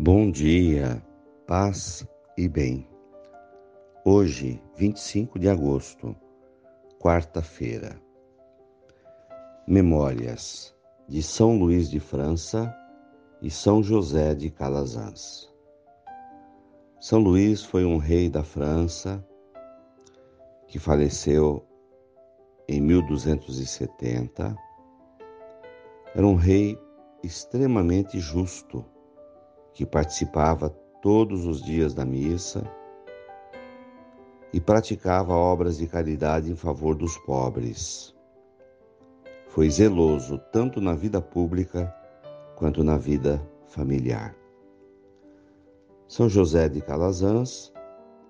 Bom dia, paz e bem. Hoje, 25 de agosto, quarta-feira. Memórias de São Luís de França e São José de Calazans. São Luís foi um rei da França que faleceu em 1270. Era um rei extremamente justo que participava todos os dias da missa e praticava obras de caridade em favor dos pobres. Foi zeloso tanto na vida pública quanto na vida familiar. São José de Calazans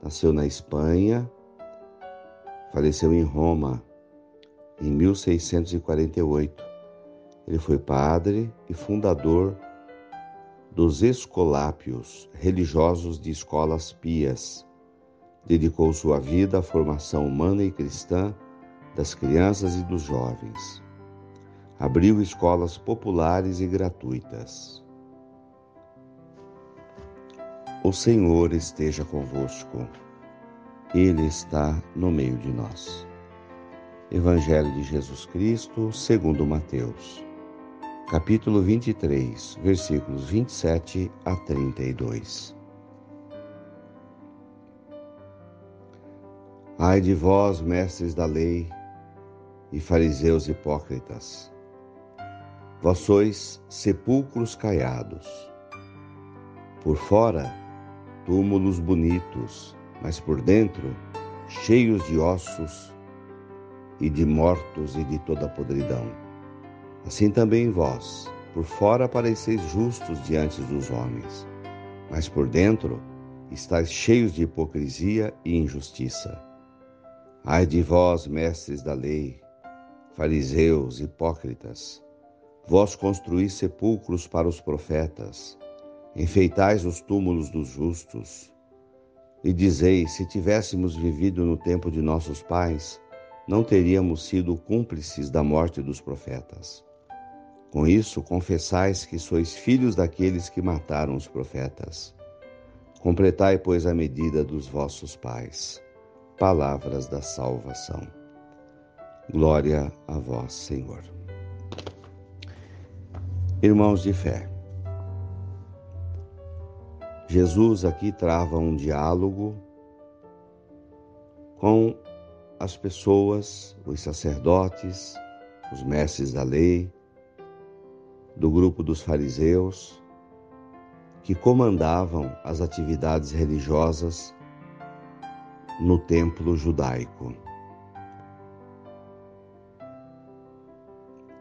nasceu na Espanha, faleceu em Roma em 1648. Ele foi padre e fundador dos escolápios, religiosos de escolas pias. Dedicou sua vida à formação humana e cristã das crianças e dos jovens. Abriu escolas populares e gratuitas. O Senhor esteja convosco. Ele está no meio de nós. Evangelho de Jesus Cristo, segundo Mateus capítulo 23, versículos 27 a 32. Ai de vós, mestres da lei e fariseus hipócritas, vós sois sepulcros caiados. Por fora, túmulos bonitos, mas por dentro, cheios de ossos e de mortos e de toda podridão. Assim também vós, por fora pareceis justos diante dos homens, mas por dentro estáis cheios de hipocrisia e injustiça. Ai de vós, mestres da lei, fariseus, hipócritas, vós construís sepulcros para os profetas, enfeitais os túmulos dos justos, e dizeis: se tivéssemos vivido no tempo de nossos pais, não teríamos sido cúmplices da morte dos profetas. Com isso, confessais que sois filhos daqueles que mataram os profetas. Completai, pois, a medida dos vossos pais. Palavras da salvação. Glória a vós, Senhor. Irmãos de fé, Jesus aqui trava um diálogo com as pessoas, os sacerdotes, os mestres da lei, do grupo dos fariseus que comandavam as atividades religiosas no templo judaico.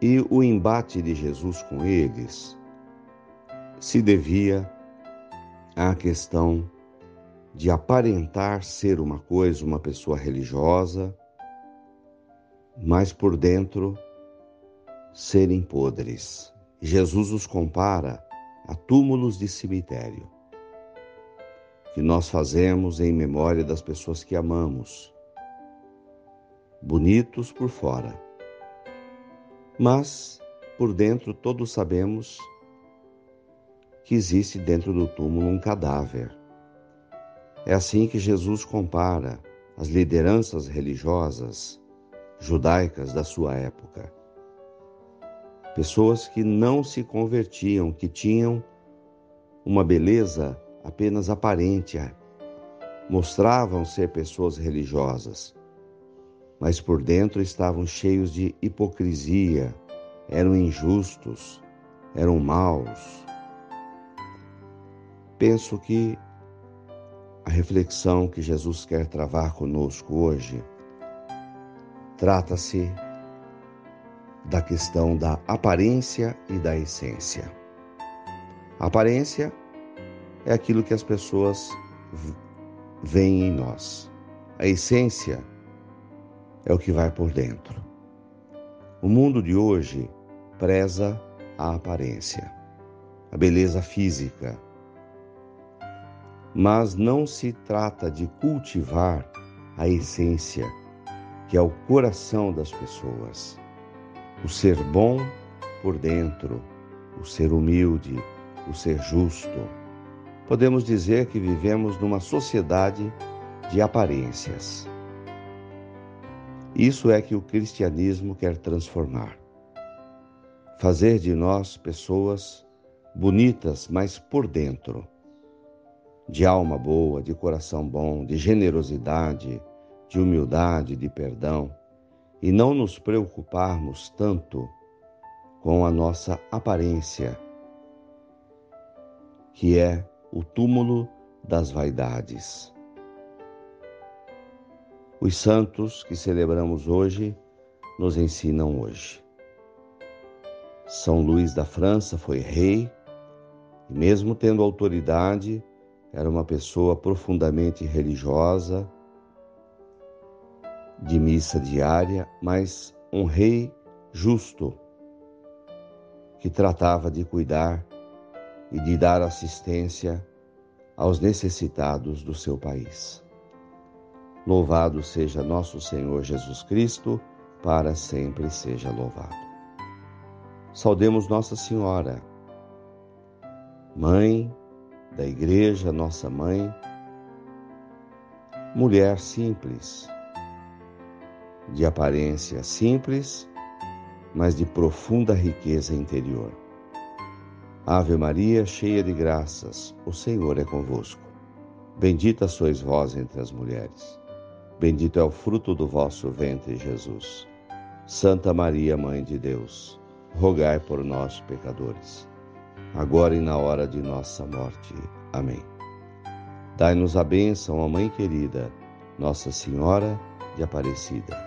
E o embate de Jesus com eles se devia à questão de aparentar ser uma coisa, uma pessoa religiosa, mas por dentro serem podres. Jesus os compara a túmulos de cemitério, que nós fazemos em memória das pessoas que amamos, bonitos por fora, mas por dentro todos sabemos que existe dentro do túmulo um cadáver. É assim que Jesus compara as lideranças religiosas judaicas da sua época pessoas que não se convertiam, que tinham uma beleza apenas aparente, mostravam ser pessoas religiosas, mas por dentro estavam cheios de hipocrisia, eram injustos, eram maus. Penso que a reflexão que Jesus quer travar conosco hoje trata-se da questão da aparência e da essência. A aparência é aquilo que as pessoas veem em nós. A essência é o que vai por dentro. O mundo de hoje preza a aparência, a beleza física. Mas não se trata de cultivar a essência, que é o coração das pessoas o ser bom por dentro, o ser humilde, o ser justo, podemos dizer que vivemos numa sociedade de aparências. Isso é que o cristianismo quer transformar. Fazer de nós pessoas bonitas, mas por dentro. De alma boa, de coração bom, de generosidade, de humildade, de perdão, e não nos preocuparmos tanto com a nossa aparência, que é o túmulo das vaidades. Os santos que celebramos hoje nos ensinam hoje. São Luís da França foi rei e, mesmo tendo autoridade, era uma pessoa profundamente religiosa, de missa diária, mas um rei justo, que tratava de cuidar e de dar assistência aos necessitados do seu país. Louvado seja nosso Senhor Jesus Cristo, para sempre seja louvado. Saudemos Nossa Senhora, Mãe da Igreja, nossa mãe, mulher simples, de aparência simples, mas de profunda riqueza interior. Ave Maria, cheia de graças, o Senhor é convosco. Bendita sois vós entre as mulheres. Bendito é o fruto do vosso ventre, Jesus. Santa Maria, Mãe de Deus, rogai por nós, pecadores, agora e na hora de nossa morte. Amém. Dai-nos a bênção, ó Mãe querida, Nossa Senhora de Aparecida.